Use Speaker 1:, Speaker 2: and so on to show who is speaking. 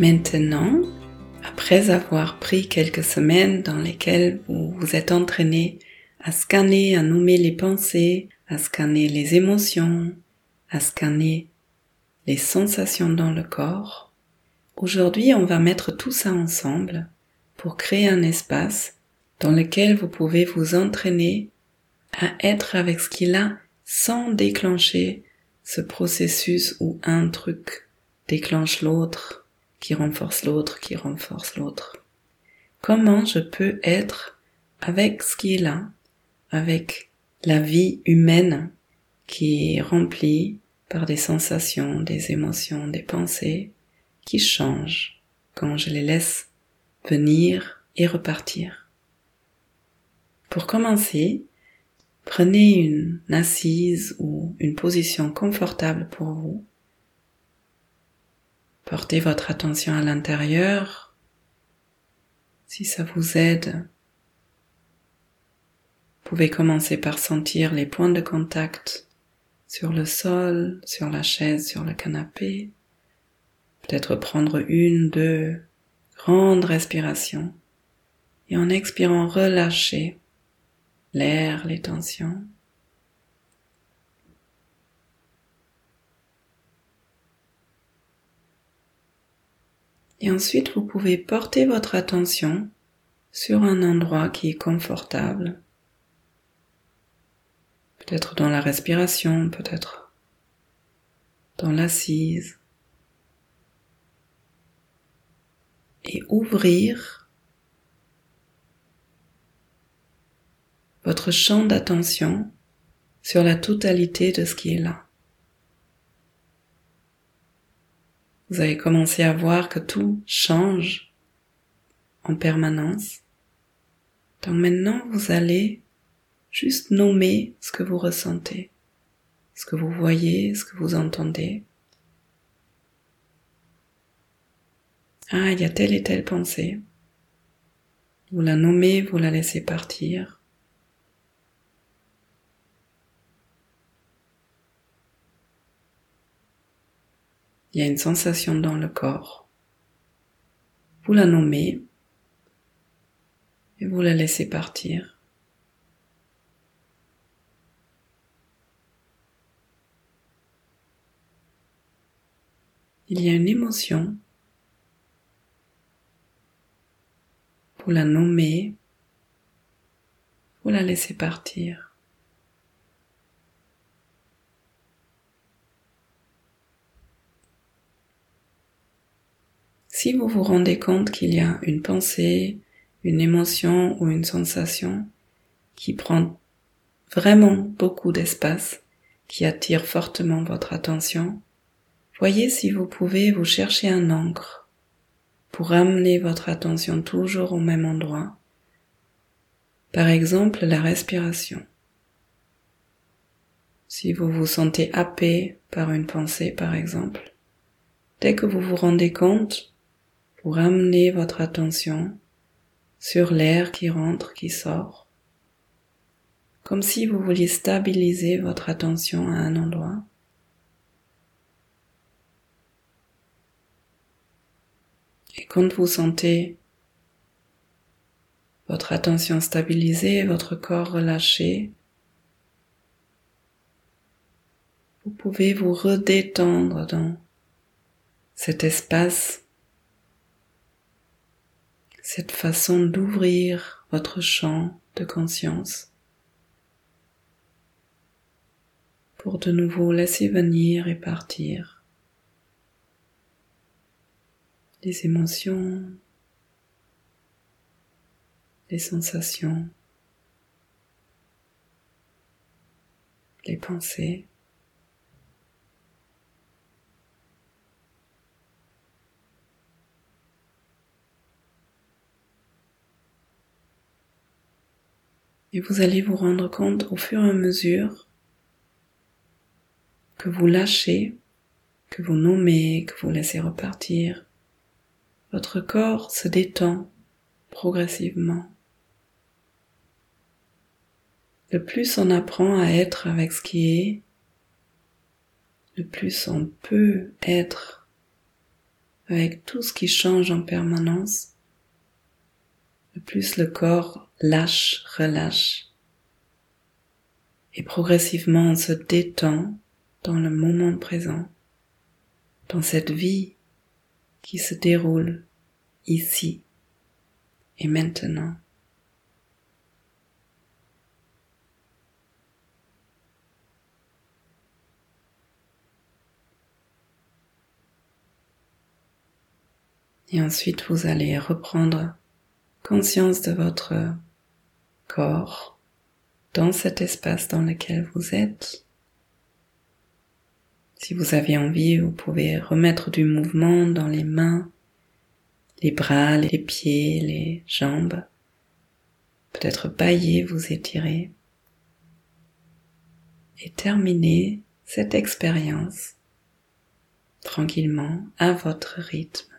Speaker 1: Maintenant, après avoir pris quelques semaines dans lesquelles vous vous êtes entraîné à scanner, à nommer les pensées, à scanner les émotions, à scanner les sensations dans le corps, aujourd'hui on va mettre tout ça ensemble pour créer un espace dans lequel vous pouvez vous entraîner à être avec ce qu'il a sans déclencher ce processus où un truc déclenche l'autre, qui renforce l'autre, qui renforce l'autre. Comment je peux être avec ce qui est là, avec la vie humaine qui est remplie par des sensations, des émotions, des pensées qui changent quand je les laisse venir et repartir. Pour commencer, prenez une assise ou une position confortable pour vous. Portez votre attention à l'intérieur. Si ça vous aide, vous pouvez commencer par sentir les points de contact sur le sol, sur la chaise, sur le canapé. Peut-être prendre une, deux grandes respirations et en expirant relâcher l'air, les tensions. Et ensuite, vous pouvez porter votre attention sur un endroit qui est confortable peut-être dans la respiration, peut-être dans l'assise, et ouvrir votre champ d'attention sur la totalité de ce qui est là. Vous avez commencé à voir que tout change en permanence. Donc maintenant, vous allez Juste nommer ce que vous ressentez, ce que vous voyez, ce que vous entendez. Ah, il y a telle et telle pensée. Vous la nommez, vous la laissez partir. Il y a une sensation dans le corps. Vous la nommez et vous la laissez partir. il y a une émotion, vous la nommer, vous la laisser partir. Si vous vous rendez compte qu'il y a une pensée, une émotion ou une sensation qui prend vraiment beaucoup d'espace, qui attire fortement votre attention, Voyez si vous pouvez vous chercher un encre pour amener votre attention toujours au même endroit. Par exemple, la respiration. Si vous vous sentez happé par une pensée, par exemple, dès que vous vous rendez compte, vous ramenez votre attention sur l'air qui rentre, qui sort, comme si vous vouliez stabiliser votre attention à un endroit. Et quand vous sentez votre attention stabilisée, votre corps relâché, vous pouvez vous redétendre dans cet espace, cette façon d'ouvrir votre champ de conscience pour de nouveau laisser venir et partir. les émotions, les sensations, les pensées. Et vous allez vous rendre compte au fur et à mesure que vous lâchez, que vous nommez, que vous laissez repartir, votre corps se détend progressivement. Le plus on apprend à être avec ce qui est, le plus on peut être avec tout ce qui change en permanence, plus le corps lâche, relâche, et progressivement on se détend dans le moment présent, dans cette vie qui se déroule ici et maintenant. Et ensuite, vous allez reprendre conscience de votre corps dans cet espace dans lequel vous êtes. Si vous avez envie, vous pouvez remettre du mouvement dans les mains, les bras, les pieds, les jambes. Peut-être bailler, vous étirer. Et terminer cette expérience tranquillement à votre rythme.